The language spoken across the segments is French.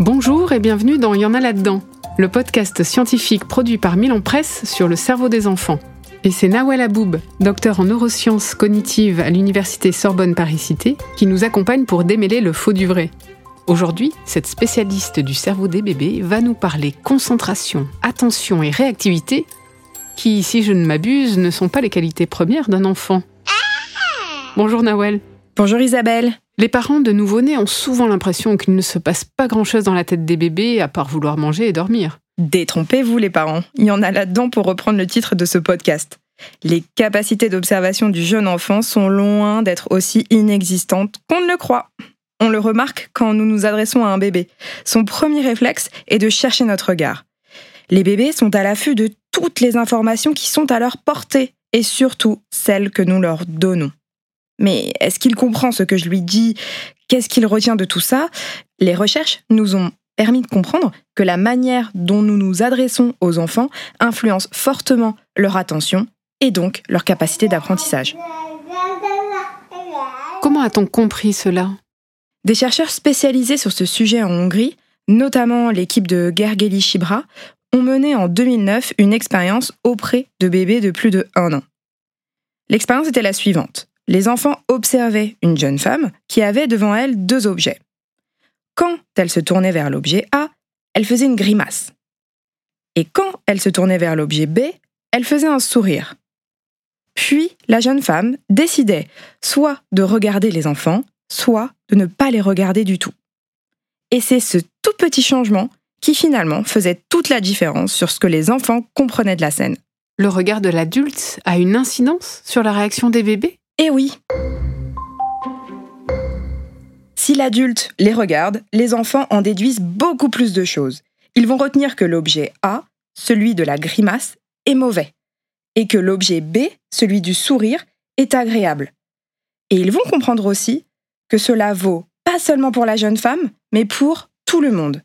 Bonjour et bienvenue dans Y en a là-dedans, le podcast scientifique produit par Milan Presse sur le cerveau des enfants. Et c'est Nawel Aboub, docteur en neurosciences cognitives à l'université Sorbonne Paris-Cité, qui nous accompagne pour démêler le faux du vrai. Aujourd'hui, cette spécialiste du cerveau des bébés va nous parler concentration, attention et réactivité, qui, si je ne m'abuse, ne sont pas les qualités premières d'un enfant. Bonjour Nawel. Bonjour Isabelle. Les parents de nouveau-nés ont souvent l'impression qu'il ne se passe pas grand-chose dans la tête des bébés à part vouloir manger et dormir. Détrompez-vous les parents, il y en a là-dedans pour reprendre le titre de ce podcast. Les capacités d'observation du jeune enfant sont loin d'être aussi inexistantes qu'on ne le croit. On le remarque quand nous nous adressons à un bébé. Son premier réflexe est de chercher notre regard. Les bébés sont à l'affût de toutes les informations qui sont à leur portée et surtout celles que nous leur donnons. Mais est-ce qu'il comprend ce que je lui dis? Qu'est-ce qu'il retient de tout ça? Les recherches nous ont permis de comprendre que la manière dont nous nous adressons aux enfants influence fortement leur attention et donc leur capacité d'apprentissage. Comment a-t-on compris cela? Des chercheurs spécialisés sur ce sujet en Hongrie, notamment l'équipe de Gergely Chibra, ont mené en 2009 une expérience auprès de bébés de plus de 1 an. L'expérience était la suivante. Les enfants observaient une jeune femme qui avait devant elle deux objets. Quand elle se tournait vers l'objet A, elle faisait une grimace. Et quand elle se tournait vers l'objet B, elle faisait un sourire. Puis la jeune femme décidait soit de regarder les enfants, soit de ne pas les regarder du tout. Et c'est ce tout petit changement qui finalement faisait toute la différence sur ce que les enfants comprenaient de la scène. Le regard de l'adulte a une incidence sur la réaction des bébés? Eh oui Si l'adulte les regarde, les enfants en déduisent beaucoup plus de choses. Ils vont retenir que l'objet A, celui de la grimace, est mauvais, et que l'objet B, celui du sourire, est agréable. Et ils vont comprendre aussi que cela vaut pas seulement pour la jeune femme, mais pour tout le monde.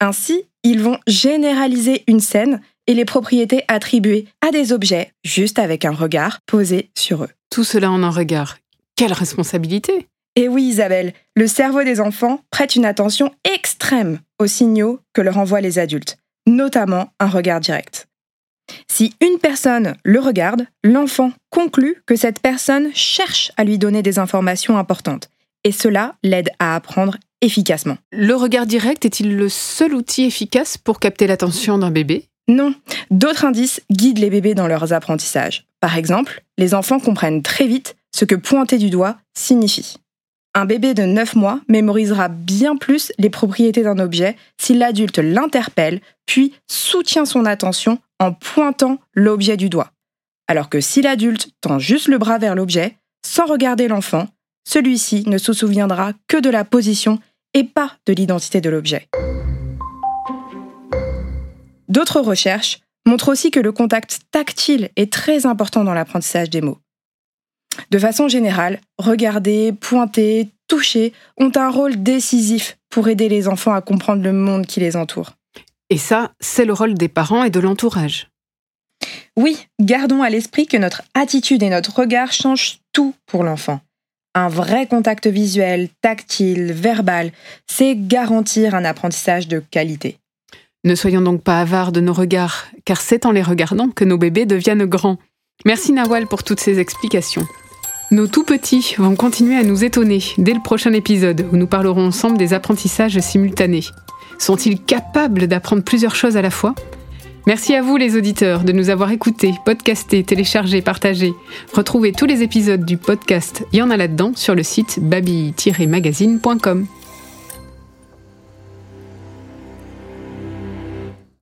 Ainsi, ils vont généraliser une scène et les propriétés attribuées à des objets juste avec un regard posé sur eux. Tout cela en un regard. Quelle responsabilité Et oui Isabelle, le cerveau des enfants prête une attention extrême aux signaux que leur envoient les adultes, notamment un regard direct. Si une personne le regarde, l'enfant conclut que cette personne cherche à lui donner des informations importantes et cela l'aide à apprendre efficacement. Le regard direct est-il le seul outil efficace pour capter l'attention d'un bébé? Non, d'autres indices guident les bébés dans leurs apprentissages. Par exemple, les enfants comprennent très vite ce que pointer du doigt signifie. Un bébé de 9 mois mémorisera bien plus les propriétés d'un objet si l'adulte l'interpelle, puis soutient son attention en pointant l'objet du doigt. Alors que si l'adulte tend juste le bras vers l'objet, sans regarder l'enfant, celui-ci ne se souviendra que de la position et pas de l'identité de l'objet. D'autres recherches montrent aussi que le contact tactile est très important dans l'apprentissage des mots. De façon générale, regarder, pointer, toucher ont un rôle décisif pour aider les enfants à comprendre le monde qui les entoure. Et ça, c'est le rôle des parents et de l'entourage. Oui, gardons à l'esprit que notre attitude et notre regard changent tout pour l'enfant. Un vrai contact visuel, tactile, verbal, c'est garantir un apprentissage de qualité. Ne soyons donc pas avares de nos regards, car c'est en les regardant que nos bébés deviennent grands. Merci Nawal pour toutes ces explications. Nos tout petits vont continuer à nous étonner dès le prochain épisode où nous parlerons ensemble des apprentissages simultanés. Sont-ils capables d'apprendre plusieurs choses à la fois? Merci à vous les auditeurs de nous avoir écoutés, podcastés, téléchargés, partagés. Retrouvez tous les épisodes du podcast Il y en a là-dedans sur le site baby-magazine.com.